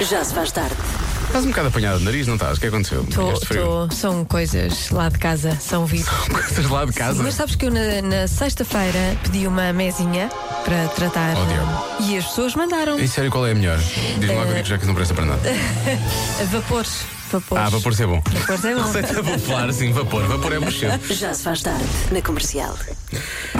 Já se faz tarde. Estás um bocado apanhado no nariz, não estás? O que aconteceu? Tô, Este frio. tô- são coisas lá de casa, são vírus. Estás lá de casa? Mas sabes que eu na, na sexta-feira pedi uma mesinha para tratar Oh, diabo. e as pessoas mandaram Em sério, qual é a melhor? Diz-me lá que eu digo já que isso não presta para nada. vapores. Vapores. Ah, vapor ser bom. Vapores é bom. Receita popular, sim, vapor. Vapor é bochedo. Já se faz tarde na comercial.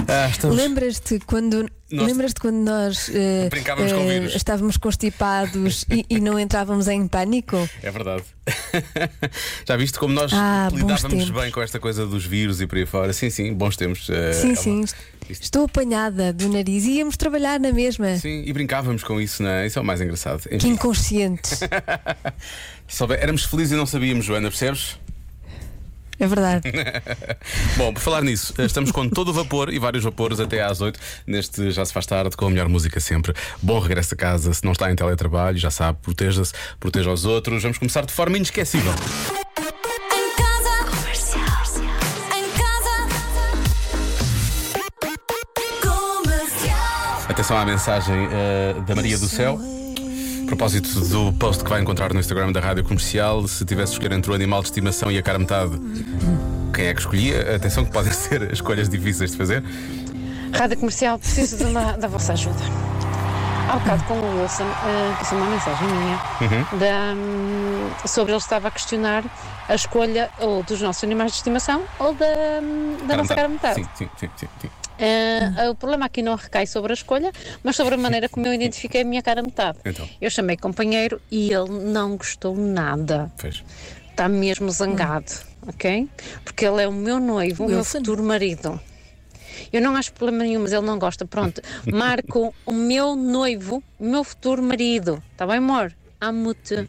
Ah, estamos. Lembras-te quando, Nós- lembras-te quando nós eh, vírus. estávamos constipados e, e não entrávamos em pânico? É verdade. Já viste como nós Ah, lidávamos bem com esta coisa dos vírus e por aí fora? Sim, sim, bons tempos. Eh, sim, é sim. uma- Estou apanhada do nariz e íamos trabalhar na mesma. Sim, e brincávamos com isso, não é? Isso é o mais engraçado. Que Enfim, inconscientes. soube- éramos felizes e não sabíamos, Joana, percebes? É verdade. Bom, por falar nisso, eh, estamos com todo o vapor e vários vapores até às 8 neste Já Se Faz Tarde com a melhor música sempre. Bom regresso a casa, se não está em teletrabalho, já sabe, proteja-se, proteja os outros. Vamos começar de forma inesquecível. Em casa, em casa, comercial. Atenção à mensagem eh, da Maria do Céu. Propósito do post que vai encontrar no Instagram da Rádio Comercial, se tivesse escolher entre o animal de estimação e a cara metade, quem é que escolhia? Atenção que podem ser escolhas difíceis de fazer. Rádio Comercial, preciso uma- da vossa ajuda. Há bocado com o Wilson, uh, passou uma mensagem minha da, hum, sobre ele estava a questionar a escolha ou dos nossos animais de estimação ou da, hum, da nossa cara metade. Sim, sim, sim, sim, sim. Uh, o problema aqui não recai sobre a escolha, mas sobre a maneira como eu identifiquei a minha cara metade. Então. Eu chamei companheiro e ele não gostou nada. Fez. Está mesmo zangado, ok? Porque ele é o meu noivo, o meu futuro marido. Eu não acho problema nenhum, mas ele não gosta. Pronto, marco o meu noivo, o meu futuro marido. Está bem, amor? Amo-te.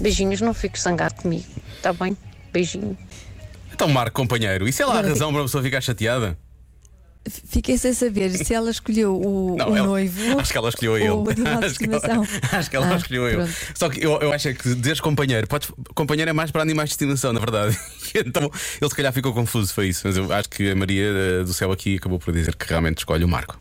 Beijinhos, não fiques zangado comigo. Está bem? Beijinho. Então, Marco, companheiro, isso é lá a razão para uma pessoa ficar chateada? Fiquei sem saber se ela escolheu o, Não, o ela- noivo. Acho que ela escolheu o de acho, que ela, acho que ela Ah, escolheu ele. pronto. Só que eu, eu acho é que dizeres companheiro, podes, companheiro é mais para animais de estimação, na verdade. então ele se calhar ficou confuso, foi isso. Mas eu acho que a Maria eh, do Céu aqui acabou por dizer que realmente escolhe o Marco.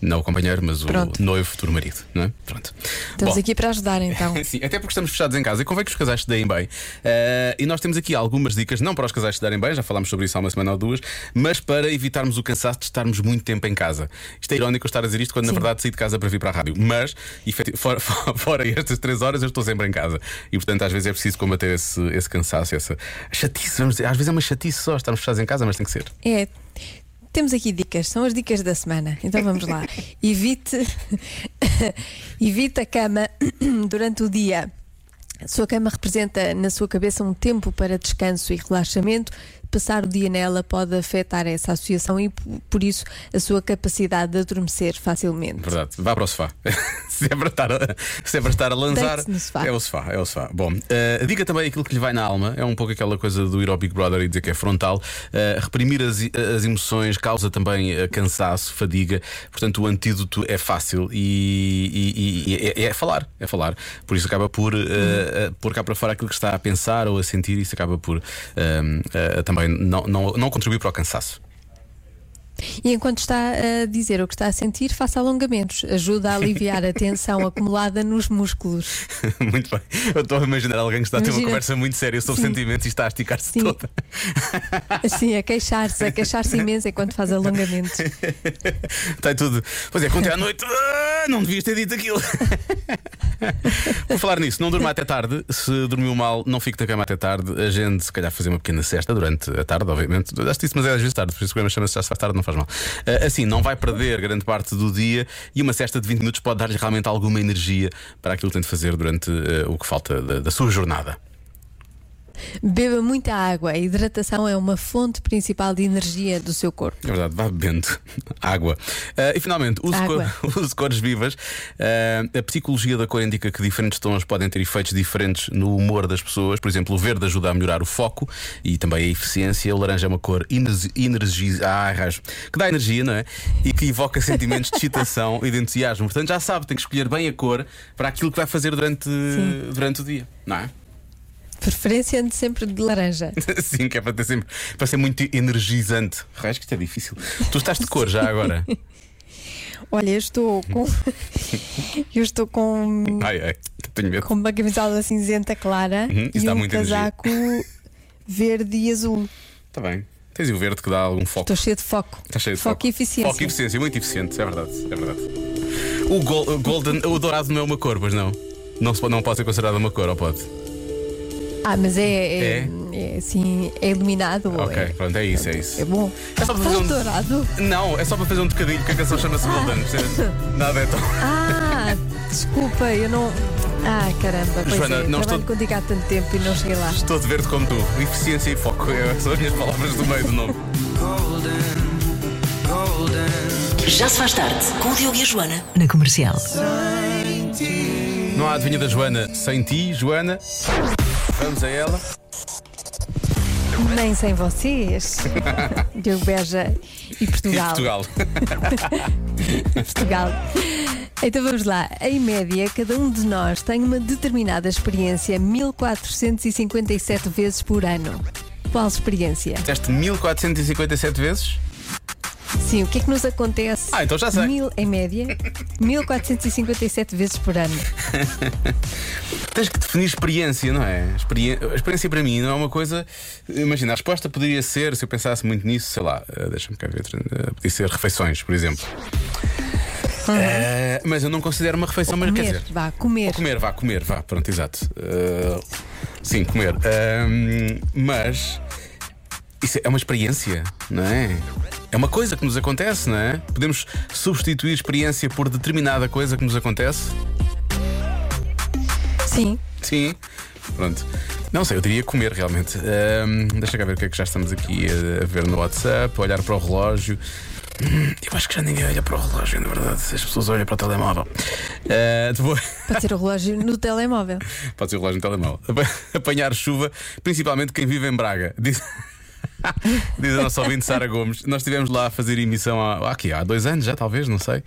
Não o companheiro, mas o Pronto. noivo futuro marido, não é? Pronto. Estamos Bom, aqui para ajudar então. Sim, até porque estamos fechados em casa e convém que os casais se deem bem. Eh, e nós temos aqui algumas dicas, não para os casais se darem bem, já falámos sobre isso há uma semana ou duas, mas para evitarmos o cansaço de estarmos muito tempo em casa. Isto é irónico eu estar a dizer isto quando na Sim. verdade saí de casa para vir para a rádio. Mas, fora, fora estas três horas, eu estou sempre em casa. E portanto, às vezes é preciso combater esse, esse cansaço, essa chatice. Vamos dizer. Às vezes é uma chatice só estarmos fechados em casa, mas tem que ser. É. Temos aqui dicas, são as dicas da semana. Então vamos lá. Evite, evite a cama durante o dia. A sua cama representa na sua cabeça um tempo para descanso e relaxamento. Passar o dia nela pode afetar essa associação e, por isso, a sua capacidade de adormecer facilmente. Verdade, vá para o sofá. se, é para estar a, se é para estar a lançar, é o sofá, é o sofá. Bom, eh, diga também aquilo que lhe vai na alma, é um pouco aquela coisa do ir ao Big Brother e dizer que é frontal. Eh, reprimir as, as emoções causa também eh, cansaço, fadiga, portanto o antídoto é fácil e, e- e é, é falar, é falar. Por isso acaba por eh, pôr cá para fora aquilo que está a pensar ou a sentir, isso acaba por eh, também não, não, não contribuir para o cansaço. E enquanto está a dizer o que está a sentir, faça alongamentos. Ajuda a aliviar a tensão acumulada nos músculos. muito bem. Eu estou a imaginar alguém que está a ter uma conversa muito séria sobre Sim. sentimentos e está a esticar-se Sim. toda. Assim, a queixar-se, a queixar-se imenso enquanto faz alongamentos. Está tudo. Pois é, contei à noite. "Ah, não devias ter dito aquilo. Por falar nisso, não durma até tarde. Se dormiu mal, não fique na cama até tarde. A gente, se calhar, fazer uma pequena cesta durante a tarde, obviamente. Acho isso, mas é às vezes tarde, por isso o programa chama-se Já se faz tarde, não faz mal. Ah, Assim, não vai perder grande parte do dia e uma cesta de 20 minutos pode dar-lhe realmente alguma energia para aquilo que tem de fazer durante ah, o que falta da, da sua jornada. Beba muita água. A hidratação é uma fonte principal de energia do seu corpo. É verdade, vá bebendo água. Ah, e finalmente, use, Água. cor- use cores vivas. Ah, a psicologia da cor indica que diferentes tons podem ter efeitos diferentes no humor das pessoas. Por exemplo, o verde ajuda a melhorar o foco e também a eficiência. O laranja é uma cor energi- energiza, ah, que dá energia, não é? E que evoca sentimentos de excitação e de entusiasmo. Portanto, já sabe, tem que escolher bem a cor para aquilo que vai fazer durante, durante o dia, não é? Preferência ande sempre de laranja. Sim, que é para, ter sempre, para ser muito energizante. Raios que isto é difícil. Tu estás de cor já agora. Olha, eu estou com. eu estou com. Ai, ai, tenho medo. com uma camisola cinzenta clara Uhum, isso e dá um muita energia. casaco verde e azul. Está bem. Tens o verde que dá algum foco. Estou cheio de foco. Está cheio de foco, foco. e eficiência. Foco e eficiência, muito eficiente, é verdade. É verdade. O, gol- o golden, o dourado não é uma cor, mas não. Não, se não pode ser considerado uma cor, ou pode? Ah, mas é, é, é assim, é iluminado. Ok, é, pronto, é isso, é isso. é bom. É só para fazer um- dourado? Não, é só para fazer um bocadinho, que a canção chama-se Golden. percebes? Nada é tão. Ah, desculpa, eu não. Ah, caramba, pois Joana, é. não estou- contigo há tanto tempo e não cheguei lá. Estou de verde como tu. Eficiência e foco. É, são as minhas palavras do meio do nome. Já se faz tarde com o Diogo e a Joana na comercial. Não há adivinha da Joana sem ti, Joana. Vamos a ela. Nem sem vocês. Diogo Beja e E Portugal. Portugal. Portugal. Então vamos lá. Em média, cada um de nós tem uma determinada experiência 1457 vezes por ano. Qual experiência? Deste 1457 vezes. Sim, o que é que nos acontece? Ah, então já sei. Mil, em média, 1457 vezes por ano. Tens que definir experiência, não é? Experi- A experiência para mim não é uma coisa. Imagina, a resposta poderia ser, se eu pensasse muito nisso, sei lá, eh, deixa-me cá ver, eh, podia ser refeições, por exemplo. Eh, mas eu não considero uma refeição, mas quer Comer, dizer. vá, comer. Comer, vá, comer, vá, pronto, exato. Eh, sim, comer. Ahm, mas isso é uma experiência, não é? É uma coisa que nos acontece, não é? Podemos substituir experiência por determinada coisa que nos acontece? Sim. Sim. Pronto. Não sei, eu diria comer realmente. Ahm, deixa cá ver o que é que já estamos aqui a, ver no WhatsApp, olhar para o relógio. Hum, Eu acho que já ninguém olha para o relógio, na verdade. As pessoas olham para o telemóvel. Ah, depois- Pode ser o relógio no telemóvel. Pode ser o relógio no telemóvel. Apa- Apanhar chuva, principalmente quem vive em Braga. Diz, Diz a nossa ouvinte Sara Gomes. Nós estivemos lá a fazer emissão há, aqui, há dois anos já, talvez, não sei.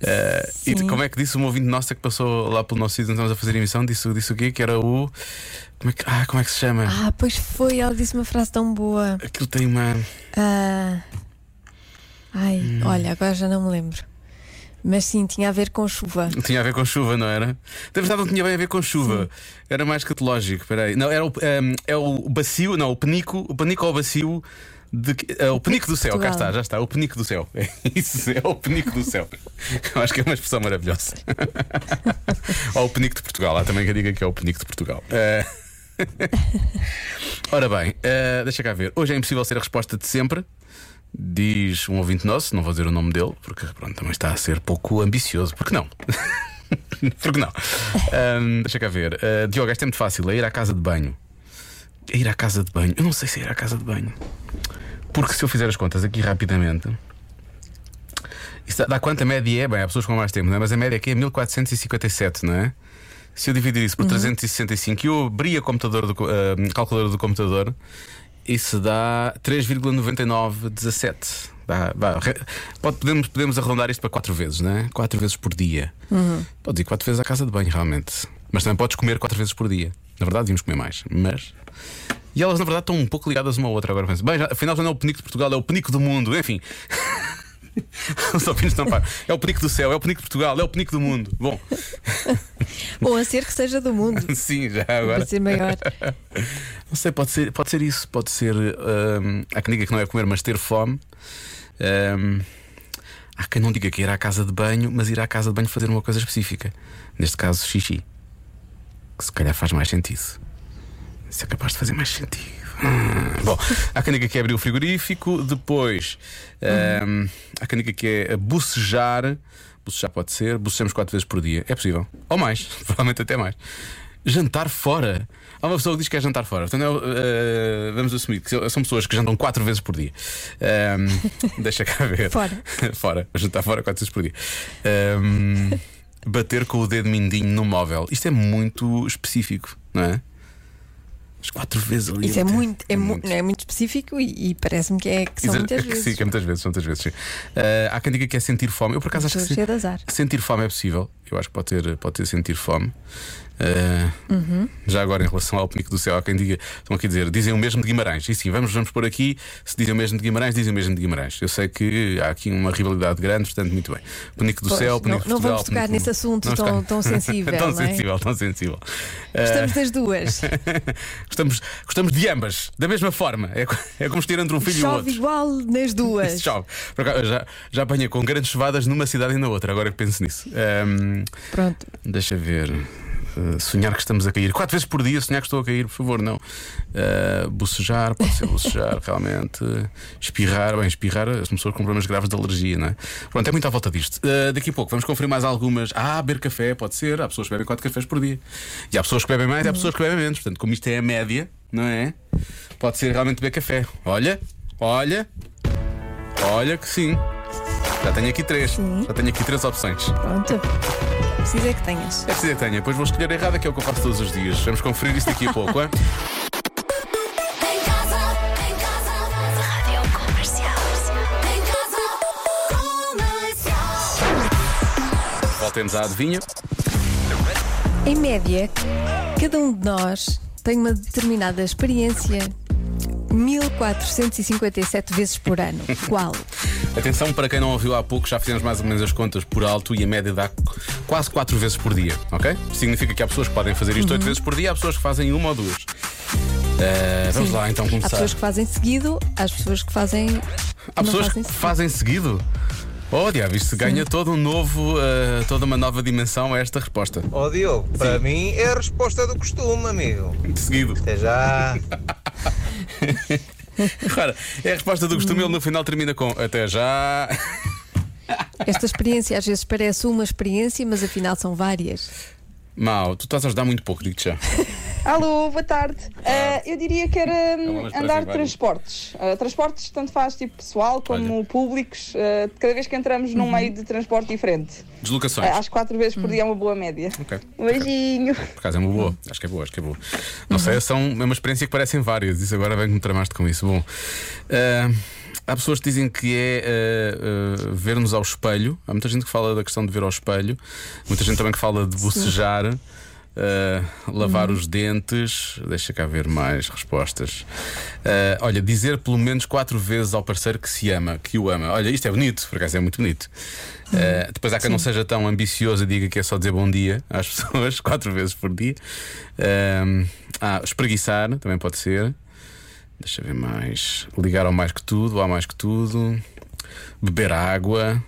Eh, e como é que disse uma ouvinte nossa que passou lá pelo nosso sítio onde estávamos a fazer emissão? Disse, disse o quê? Que era o. Como é que, ah, como é que se chama? Ah, pois foi, ela disse uma frase tão boa. Aquilo tem uma. Ah, ai, Hum. olha, agora já não me lembro. Mas sim, tinha a ver com chuva. Tinha a ver com chuva, não era? Na verdade, não tinha bem a ver com chuva. Era mais catológico. Peraí. Não, era o, ehm, é o bacio, não, o penico, o penico ou bacio. De, é, o penico do céu, cá Portugal. está, já está, o penico do céu. É isso, é o penico do céu. Eu acho que é uma expressão maravilhosa. ou o penico de Portugal, há também quem diga que é o penico de Portugal. Eh, Ora bem, eh, deixa cá ver. Hoje é impossível ser a resposta de sempre. Diz um ouvinte nosso, não vou dizer o nome dele, porque pronto, também está a ser pouco ambicioso. Porque não? porque não? Ahm, deixa cá ver. Uh, Diogo, esta é muito fácil: é ir à casa de banho. É ir à casa de banho. Eu não sei se é ir à casa de banho. Porque se eu fizer as contas aqui rapidamente. Isso dá, quanto a média é? Bem, há pessoas com mais tempo, não é? Mas a média aqui é 1457, não é? Se eu dividir isso por 365 e eu abrir a computador do, ah, calculadora do computador, isso dá 3,9917. Dá, vá, re- pode, podemos, podemos arredondar isto para 4 vezes, não é? 4 vezes por dia. Podes ir 4 vezes à casa de banho, realmente. Mas também podes comer 4 vezes por dia. Na verdade, devíamos comer mais. Mas. E elas, na verdade, estão um pouco ligadas uma à outra agora. Bem, já, afinal, já não é o penico de Portugal, é o penico do mundo. Enfim. Os ouvintes não param. É o penico do céu, é o penico de Portugal, é o penico do mundo. Bom, Ou a ser que seja do mundo. sim, já agora. Para ser maior. Não sei, pode ser, pode ser isso. Pode ser. hum, há quem diga que não é comer, mas ter fome. Hum, há quem não diga que ir à casa de banho, mas ir à casa de banho fazer uma coisa específica. Neste caso, xixi. Que se calhar faz mais sentido. Isso é capaz de fazer mais sentido. Hum, Bom, há quem diga que é abrir o frigorífico, depois hum, há quem diga que é bocejar. Bocejar pode ser, bocejamos quatro vezes por dia. É possível. Ou mais, provavelmente até mais. Jantar fora. Há uma pessoa que diz que é jantar fora. Portanto, eu, eh, vamos assumir que são pessoas que jantam quatro vezes por dia. Hum, deixa cá ver. Fora. fora. Jantar fora quatro vezes por dia. Hum, bater com o dedo mindinho no móvel. Isto é muito específico, não é? As quatro vezes ali. Isso é muito, é, mu- é muito específico e, e parece-me que, é, que são muitas que vezes. Sim, que é muitas vezes, muitas vezes. sim. Ah, há quem diga que é sentir fome. Eu por acaso acho que azar. Sentir fome é possível. Eu acho que pode ter, pode ter sentir fome. Uh, Já agora, em relação ao pico do céu, há quem diga, estão aqui a dizer, dizem o mesmo de Guimarães. E sim, vamos, vamos por aqui. Se dizem o mesmo de Guimarães, dizem o mesmo de Guimarães. Eu sei que há aqui uma rivalidade grande, portanto, muito bem. Penico do Pois, céu, não- Penico não Portugal, vamos tocar Penico- nesse assunto tão- tão sensível, tão não é? sensível, tão sensível. Gostamos Uh, das duas. gostamos, gostamos de ambas, da mesma forma. É, é como estar entre um filho e o Chove outro. igual nas duas. Chove. Já, já apanhei com grandes chuvadas numa cidade e na outra, agora que penso nisso. Ahm, Pronto. deixa ver. Uh, sonhar que estamos a cair. Quatro vezes por dia, sonhar que estou a cair, por favor, não. Uh, bocejar, pode ser bocejar, realmente. Espirrar, bem, espirrar, as pessoas com problemas graves de alergia, não é? Pronto, é muito à volta disto. Uh, daqui a pouco vamos conferir mais algumas. Ah, beber café, pode ser. Há pessoas que bebem quatro cafés por dia. E há pessoas que bebem mais e há pessoas que bebem menos. Portanto, como isto é a média, não é? Pode ser realmente beber café. Olha, olha, olha que sim. Já tenho aqui três. Sim. Já tenho aqui três opções. Pronto. Precisa que tenhas. É preciso que tenha. Depois vou escolher a errada, que é o que eu faço todos os dias. Vamos conferir isso daqui a pouco, hein? Em casa, em casa, Rádio Comercial. em casa, comercial. Voltemos à adivinha. Em média, cada um de nós tem uma determinada experiência 1457 vezes por ano. Qual? Atenção para quem não ouviu há pouco, já fizemos mais ou menos as contas por alto e a média dá quase 4 vezes por dia, ok? Significa que há pessoas que podem fazer isto 8 vezes por dia, há pessoas que fazem uma ou duas. Eh, vamos Sim. lá então Há começar. pessoas que fazem seguido, há as pessoas que fazem. Há pessoas fazem que seguido. fazem seguido. Oh, diabo, isto ganha todo um novo, eh, toda uma nova dimensão a esta resposta. Ó Diogo, para mim é a resposta do costume, amigo. De seguido. Até já. Repara, é a resposta do costume, ele no final termina com até já. Esta experiência às vezes parece uma experiência, mas afinal são várias. Mau, tu estás a ajudar muito pouco, digo-te já. Alô, boa tarde. Ah, eu diria que era hum, uma espécie andar de transportes. Ah, transportes tanto faz tipo pessoal como Olha. públicos. Ah, cada vez que entramos num meio de transporte diferente. Deslocações. Às quatro vezes por dia é uma boa média. Ok. Um beijinho. Por acaso é uma boa, acho que é boa, acho que é boa. Não sei, são, é uma experiência que parecem várias, isso agora vem-me tramaste com isso. Bom, há pessoas que dizem que é ah, ah, ver-nos ao espelho. Há muita gente que fala da questão de ver ao espelho, muita gente também que fala de bocejar. Ah, lavar os dentes, deixa cá ver mais respostas. Ah, olha, dizer pelo menos quatro vezes ao parceiro que se ama, que o ama. Olha, isto é bonito, por acaso é muito bonito. Uh, depois há quem não seja tão ambicioso e diga que é só dizer bom dia às pessoas quatro vezes por dia. Um, ah, espreguiçar também pode ser. Deixa ver mais. Ligar ao mais que tudo, ao mais que tudo. Beber água.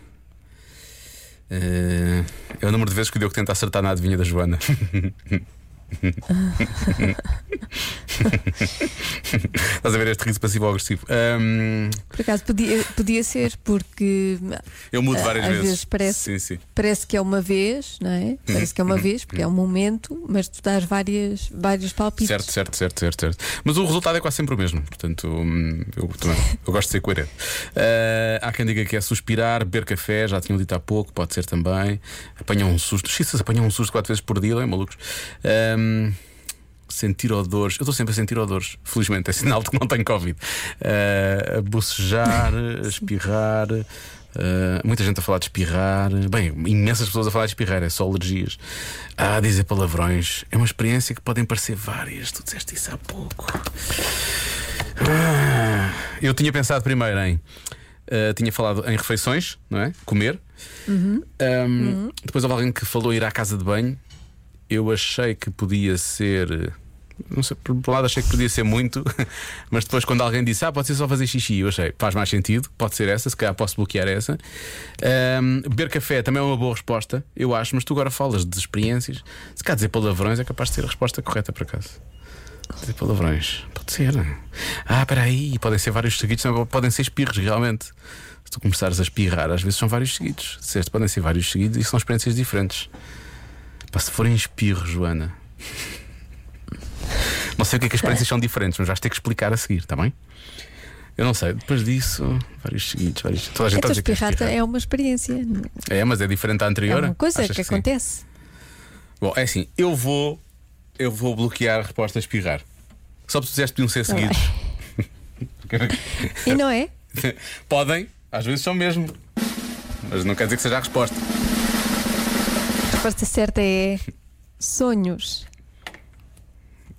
Uh, é o número de vezes que o Diogo tenta acertar na adivinha da Joana. Estás a ver este riso passivo-agressivo. Um, Por acaso podia, podia ser, porque eu mudo Ah, várias vezes. vezes parece- Sim, sim. parece que é uma vez, não é? Parece que é uma vez, porque é um momento, mas tu dás várias, vários palpites. Certo, certo, certo, certo, certo. Mas o resultado é quase sempre o mesmo. Portanto, hum, eu, também, eu gosto de ser coerente. Ah, há quem diga que é suspirar, beber café, já tinham dito há pouco, pode ser também. Apanham um susto. Xistas apanham um susto quatro vezes por dia, não é malucos? Ahm, sentir odores. Eu estou sempre a sentir odores. Felizmente, é sinal de que não tenho Covid. Ah, a bocejar, a espirrar. ah, muita gente a falar de espirrar. Bem, imensas pessoas a falar de espirrar, é só alergias. Ah, dizer palavrões. É uma experiência que podem parecer várias. Tu disseste isso há pouco. Ah, eu tinha pensado primeiro em. ah, tinha falado em refeições, não é? Comer. Ahm, Depois houve alguém que falou ir à casa de banho. Eu achei que podia ser. Não sei, por um lado achei que podia ser muito, mas depois quando alguém disse, ah, pode ser só fazer xixi, eu achei, faz mais sentido, pode ser essa, se calhar posso bloquear essa. Ahm, beber café também é uma boa resposta, eu acho, mas tu agora falas de experiências. Se cá dizer palavrões é capaz de ser a resposta correta por acaso. Dizer palavrões, pode ser. Ah, espera aí, podem ser vários seguidos, podem ser espirros realmente. Se tu começares a espirrar, às vezes são vários seguidos. Disseste, podem ser vários seguidos e são experiências diferentes. Pá, se forem espirros, Joana. Não sei o que é que as experiências são diferentes, mas vais ter que explicar a seguir, está bem? Eu não sei, depois disso, vários seguidos, vários. Toda a gente está a que é é uma experiência. É, mas é diferente da É anterior. uma coisa Achas que sim? acontece. Bom, é assim, eu vou. Eu vou bloquear a resposta a espirrar. Só tu disseste que podiam ser bem. seguidos. E não é? Podem, às vezes são mesmo. Mas não quer dizer que seja a resposta. Certa é sonhos.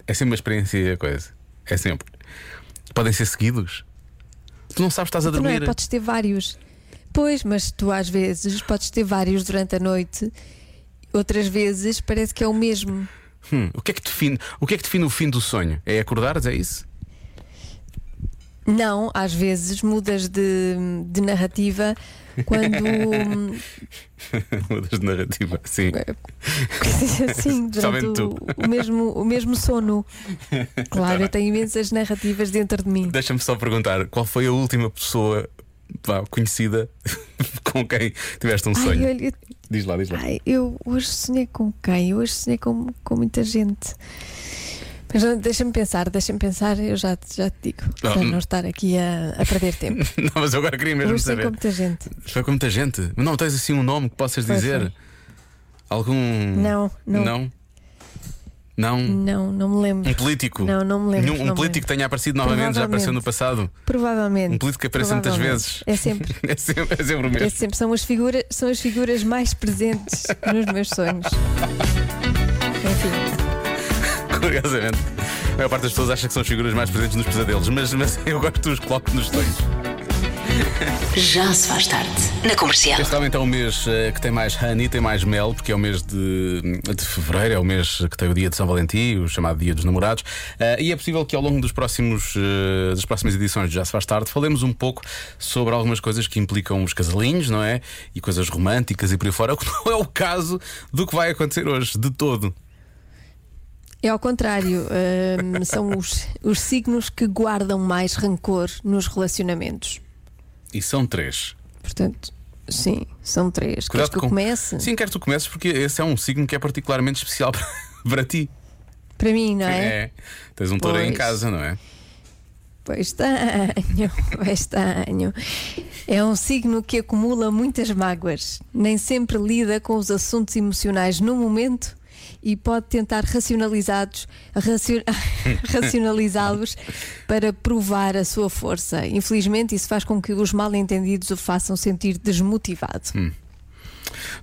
É sempre uma experiência coisa. É sempre. Podem ser seguidos. Tu não sabes, estás a Tu não é? dormir. Podes ter vários. Pois, mas tu às vezes podes ter vários durante a noite, outras vezes parece que é o mesmo. Hum, o, que é que define, o que é que define o fim do sonho? É acordares? É isso? Não, às vezes mudas de, de narrativa quando. Mudas de narrativa. Sim. Sim, durante o, o mesmo, o mesmo sono. Claro, eu tenho imensas narrativas dentro de mim. Deixa-me só perguntar: qual foi a última pessoa vá, conhecida com quem tiveste um Ai, sonho? olha, Diz lá, diz lá. ai, eu hoje sonhei com quem? Eu hoje sonhei com, com muita gente. Mas não, deixa-me pensar, deixa-me pensar, eu já, te- já te digo, Ah, para hum. não estar aqui a, a perder tempo. Não, mas eu agora queria mesmo Hoje saber. com muita gente. Foi com muita gente. Não tens assim um nome que possas Foi, dizer? foi. Algum. Não, não. Não? Não? Não, não me lembro. Um político? Não, não me lembro, Nenhum- um não me político que tenha aparecido novamente, já apareceu no passado. Provavelmente. Um político que aparece muitas vezes. É sempre. É sempre, é sempre o É mesmo. sempre, são as figuras, são as figuras mais presentes nos meus sonhos. Enfim, Curiosamente. A maior parte das pessoas acha que são as figuras mais presentes nos pesadelos, mas, mas eu gosto que os coloco nos sonhos. Já se faz tarde. Na comercial. Este realmente é o mês eh, que tem mais honey, tem mais mel, porque é o mês de, de fevereiro, é o mês que tem o dia de São Valentim, o chamado Dia dos Namorados. Eh, e é possível que ao longo dos próximos, eh, das próximas edições de Já Se Faz Tarde falemos um pouco sobre algumas coisas que implicam os casalinhos, não é? E coisas românticas e por aí fora, o que não é o caso do que vai acontecer hoje, de todo. É ao contrário, hum, são os, os signos que guardam mais rancor nos relacionamentos. E são três. Portanto, sim, são três. Queres que eu com- comece? Sim, quero que tu comeces, porque esse é um signo que é particularmente especial para, ti. Para mim, não é? É. Tens um touro aí em casa, não é? Pois tenho, pois tenho. É um signo que acumula muitas mágoas, nem sempre lida com os assuntos emocionais no momento e pode tentar racionalizados, racio- racionalizá-los para provar a sua força. Infelizmente, isso faz com que os mal-entendidos o façam sentir desmotivado. Não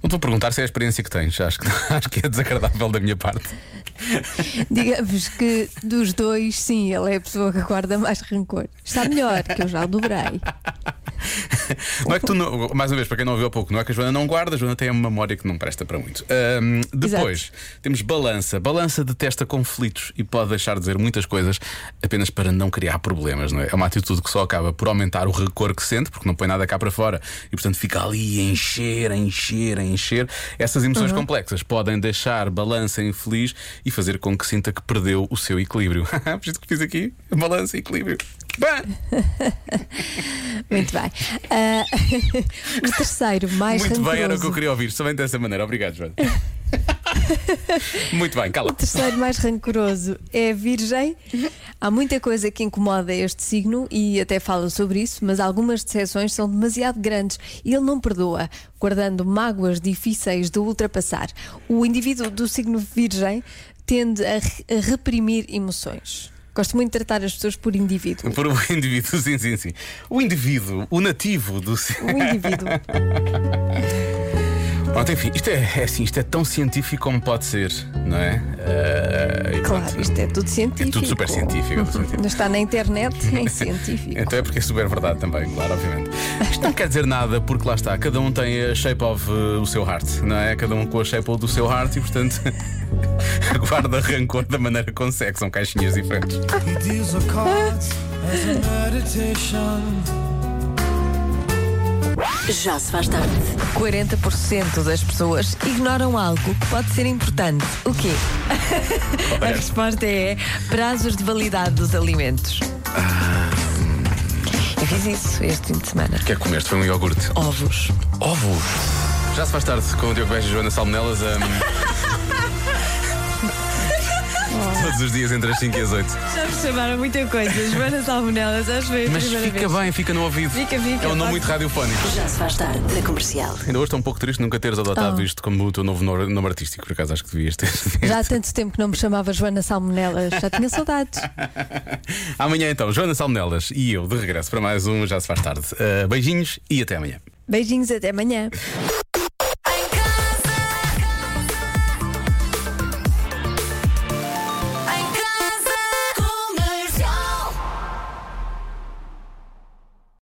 estou a perguntar se é a experiência que tens, acho que, acho que é desagradável da minha parte. Digamos que dos dois, sim, ele é a pessoa que guarda mais rancor. Está melhor, que eu já o dobrei. Não é que tu, não- mais uma vez, para quem não ouviu há pouco, não é que a Joana não guarda, a Joana tem uma memória que não presta para muito. Ahm, depois, temos balança. Balança detesta conflitos e pode deixar de dizer muitas coisas apenas para não criar problemas, não é? É uma atitude que só acaba por aumentar o rancor que sente, porque não põe nada cá para fora e, portanto, fica ali a encher, a encher, a encher. Essas emoções complexas podem deixar balança infeliz e fazer com que sinta que perdeu o seu equilíbrio. Por isso que fiz aqui balança e equilíbrio. Bah! Muito bem. Ah, o terceiro, mais Muito rancoroso. bem, era o que eu queria ouvir, somente dessa maneira. Obrigado, Joana. Muito bem, cala. O terceiro mais rancoroso é a Virgem. Há muita coisa que incomoda este signo e até fala sobre isso, mas algumas decepções são demasiado grandes e ele não perdoa, guardando mágoas difíceis de ultrapassar. O indivíduo do signo Virgem tende a reprimir emoções. Gosto muito de tratar as pessoas por indivíduo. Por o indivíduo, sim, sim, sim. O indivíduo, o nativo do. O indivíduo. Pronto, enfim, isto é, é assim, isto é tão científico como pode ser, não é? E Claro, pronto. isto é tudo científico. É tudo super científico, é tudo científico. Não está na internet, é científico. Então é porque é super verdade também, claro, obviamente. Isto não quer dizer nada, porque lá está, cada um tem a shape of uh, o seu heart, não é? Cada um com a shape do seu heart e, portanto, guarda rancor da maneira que consegue, são caixinhas diferentes. Já se faz tarde. 40% das pessoas ignoram algo que pode ser importante. O quê? A resposta é prazos de validade dos alimentos. Eu fiz isso este fim de semana. O que é que comeste? Foi um iogurte. Ovos. Ovos. Já se faz tarde com o Diogo Beja e Joana Salmonelas. Todos os dias entre as 5 e as 8. Já me chamaram muita coisa. Joana Salmonelas, acho que foi a Mas primeira fica vez. bem, fica no ouvido. Fica, fica, É um nome muito radiofónico. Já se faz tarde. Na comercial. Ainda hoje estou um pouco triste nunca teres adotado Oh. isto como o teu novo nome nome artístico. Por acaso acho que devias ter. Já há tanto tempo que não me chamava Joana Salmonelas, já tinha saudades. Amanhã então, Joana Salmonelas e eu de regresso para mais um Já se faz tarde. Uh, beijinhos e até amanhã. Beijinhos, até amanhã.